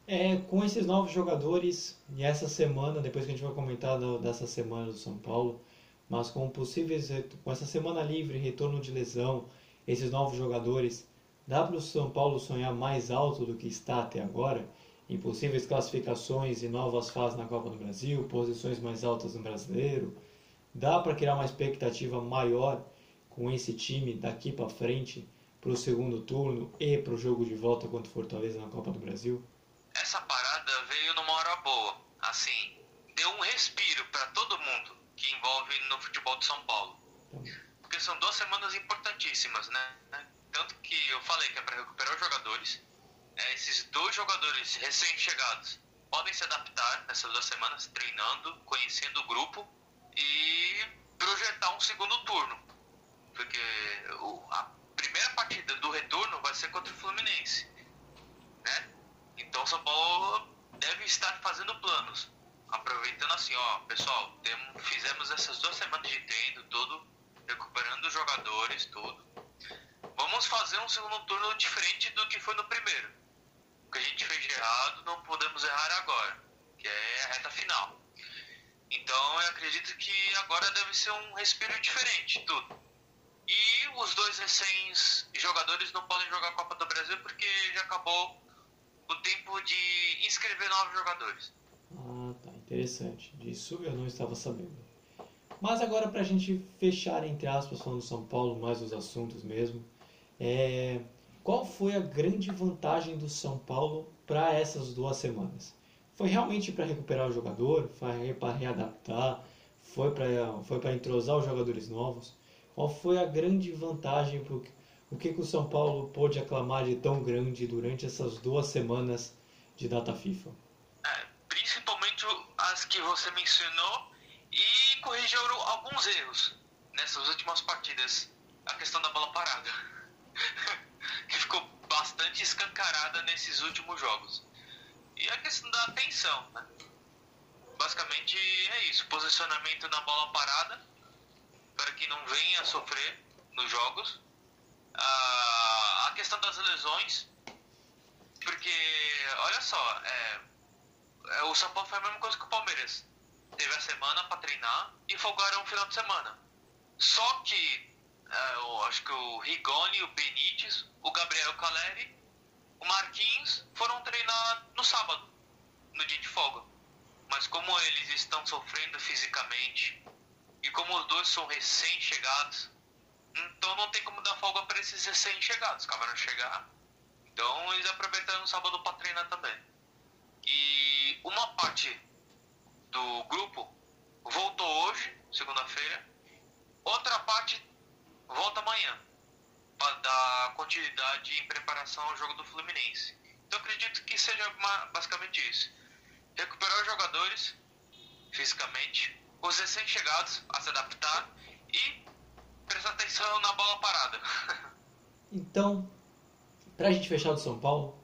É, com esses novos jogadores, e essa semana, depois que a gente vai comentar dessa semana do São Paulo, mas com possíveis, com essa semana livre, retorno de lesão, esses novos jogadores, Dá para o São Paulo sonhar mais alto do que está até agora? Em possíveis classificações e novas fases na Copa do Brasil, posições mais altas no Brasileiro? Dá para criar uma expectativa maior com esse time daqui para frente para o segundo turno e para o jogo de volta contra o Fortaleza na Copa do Brasil? Essa parada veio numa hora boa. Assim, deu um respiro para todo mundo que envolve no futebol de São Paulo. Tá Porque são duas semanas importantíssimas, né? Tanto que eu falei que é para recuperar os jogadores. É, esses dois jogadores recém-chegados podem se adaptar nessas duas semanas, treinando, conhecendo o grupo e projetar um segundo turno. Porque o, a primeira partida do retorno vai ser contra o Fluminense. Né? Então São Paulo deve estar fazendo planos. Aproveitando assim, ó, pessoal, temos, fizemos essas duas semanas de treino, tudo, recuperando os jogadores, tudo vamos fazer um segundo turno diferente do que foi no primeiro. O que a gente fez errado, não podemos errar agora, que é a reta final. Então eu acredito que agora deve ser um respiro diferente, tudo. E os dois recém-jogadores não podem jogar a Copa do Brasil porque já acabou o tempo de inscrever novos jogadores. Ah, tá. Interessante. Disso eu não estava sabendo. Mas agora, para a gente fechar, entre aspas, falando do São Paulo, mais os assuntos mesmo, é, qual foi a grande vantagem do São Paulo para essas duas semanas? Foi realmente para recuperar o jogador? Foi para readaptar? Foi para foi entrosar os jogadores novos? Qual foi a grande vantagem? Pro, o que, que o São Paulo pôde aclamar de tão grande durante essas duas semanas de data FIFA? É, principalmente as que você mencionou e corrigiram alguns erros nessas últimas partidas. A questão da bola parada. Que ficou bastante escancarada nesses últimos jogos. E a questão da atenção, né? Basicamente é isso, posicionamento na bola parada, para que não venha a sofrer nos jogos. Ah, a questão das lesões, porque, olha só, é, é, o São Paulo foi a mesma coisa que o Palmeiras. Teve a semana para treinar e folgaram o final de semana. Só que eu acho que o Rigoni, o Benítez, o Gabriel Caleri, o Marquinhos foram treinar no sábado, no dia de folga. Mas como eles estão sofrendo fisicamente e como os dois são recém-chegados, então não tem como dar folga para esses recém-chegados, acabaram de chegar. Então eles aproveitaram o sábado para treinar também. E uma parte do grupo voltou hoje, segunda-feira. Outra parte volta amanhã para dar continuidade em preparação ao jogo do Fluminense. Então acredito que seja basicamente isso. Recuperar os jogadores fisicamente, os recém-chegados a se adaptar e prestar atenção na bola parada. Então, pra gente fechar do São Paulo,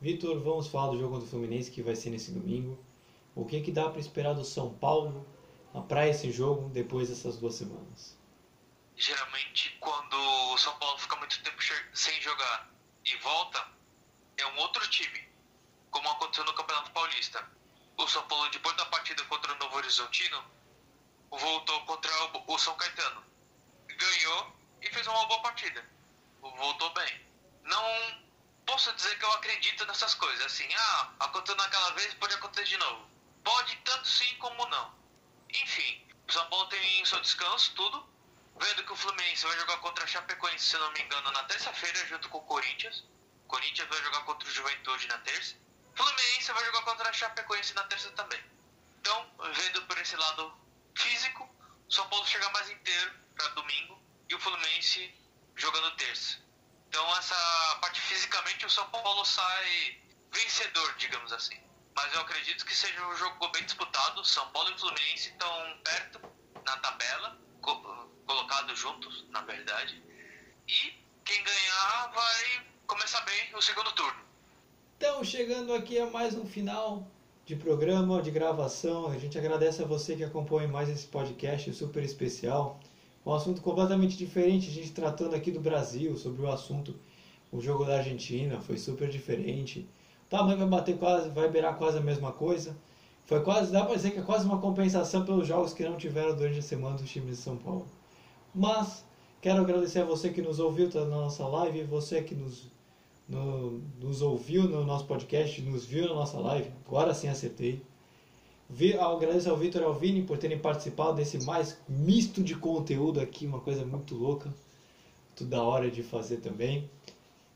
Vitor, vamos falar do jogo do Fluminense que vai ser nesse domingo. O que, que dá para esperar do São Paulo para esse jogo depois dessas duas semanas? Geralmente, quando o São Paulo fica muito tempo sem jogar e volta, é um outro time, como aconteceu no Campeonato Paulista. O São Paulo, depois da partida contra o Novo Horizontino, voltou contra o São Caetano. Ganhou e fez uma boa partida. Voltou bem. Não posso dizer que eu acredito nessas coisas. Assim, ah, aconteceu naquela vez, pode acontecer de novo. Pode tanto sim como não. Enfim, o São Paulo tem seu descanso, tudo. Vendo que o Fluminense vai jogar contra a Chapecoense, se não me engano, na terça-feira, junto com o Corinthians. O Corinthians vai jogar contra o Juventude na terça. O Fluminense vai jogar contra a Chapecoense na terça também. Então, vendo por esse lado físico, o São Paulo chega mais inteiro para domingo e o Fluminense jogando terça. Então, essa parte fisicamente, o São Paulo sai vencedor, digamos assim. Mas eu acredito que seja um jogo bem disputado. São Paulo e Fluminense estão perto na tabela, colocados juntos, na verdade. E quem ganhar vai começar bem o segundo turno. Então, chegando aqui a mais um final de programa, de gravação. A gente agradece a você que acompanha mais esse podcast super especial. Um assunto completamente diferente, a gente tratando aqui do Brasil, sobre o assunto, o jogo da Argentina, foi super diferente. O tamanho vai bater quase, vai beirar quase a mesma coisa. Foi quase, dá pra dizer que é quase uma compensação pelos jogos que não tiveram durante a semana dos times de São Paulo. Mas quero agradecer a você que nos ouviu tá na nossa live, você que nos no- nos ouviu no nosso podcast, nos viu na nossa live, agora sim acertei. Vi, agradeço ao Vitor e ao Vini por terem participado desse mais misto de conteúdo aqui, uma coisa muito louca, tudo da hora de fazer também.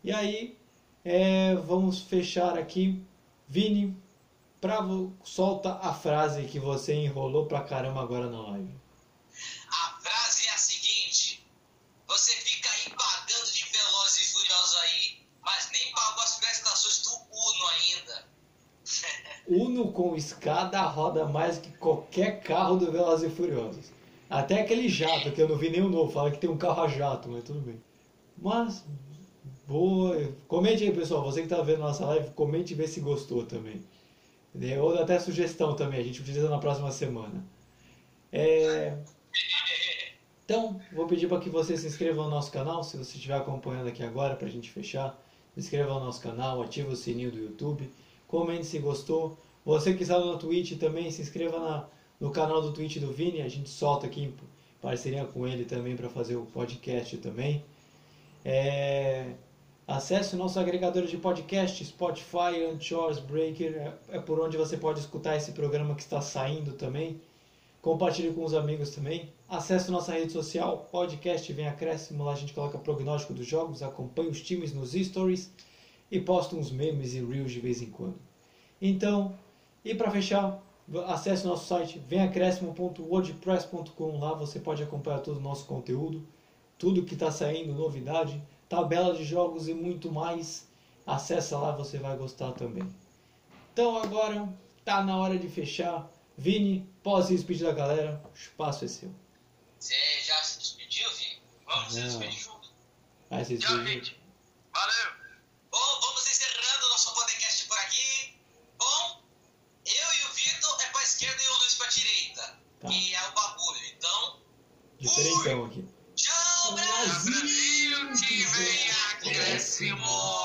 E aí, é, vamos fechar aqui. Vini, pra, solta a frase que você enrolou pra caramba agora na live. A Uno com escada roda mais que qualquer carro do Velozes e Furiosos. Até aquele jato, que eu não vi nenhum novo, fala que tem um carro a jato, mas tudo bem. Mas, boa. Comente aí, pessoal. Você que está vendo nossa live, comente e vê se gostou também. É, Ou até sugestão também, a gente utiliza na próxima semana. É, Então, vou pedir para que você se inscreva no nosso canal, se você estiver acompanhando aqui agora, para a gente fechar. Se inscreva no nosso canal, ative o sininho do YouTube, comente se gostou. Você que está no Twitch também, se inscreva na, no canal do Twitch do Vini, a gente solta aqui em parceria com ele também para fazer o podcast também. É, acesse o nosso agregador de podcast, Spotify, Anchors, Breaker, é, é por onde você pode escutar esse programa que está saindo também. Compartilhe com os amigos também. Acesse nossa rede social, podcast Vem Acréscimo. Lá a gente coloca prognóstico dos jogos, acompanha os times nos stories e posta uns memes e reels de vez em quando. Então, e para fechar, acesse nosso site venacréscimo.wordpress.com. Lá você pode acompanhar todo o nosso conteúdo, tudo que está saindo, novidade, tabela de jogos e muito mais. Acesse lá, você vai gostar também. Então agora tá na hora de fechar. Vini, pode se despedir da galera, o espaço é seu. Você já se despediu, Vi? Vamos se Não. despedir junto. Vai se Tchau, despedir. gente. Valeu! Diferentão aqui. tchau, Brasil! Brasil que vem acréscimo!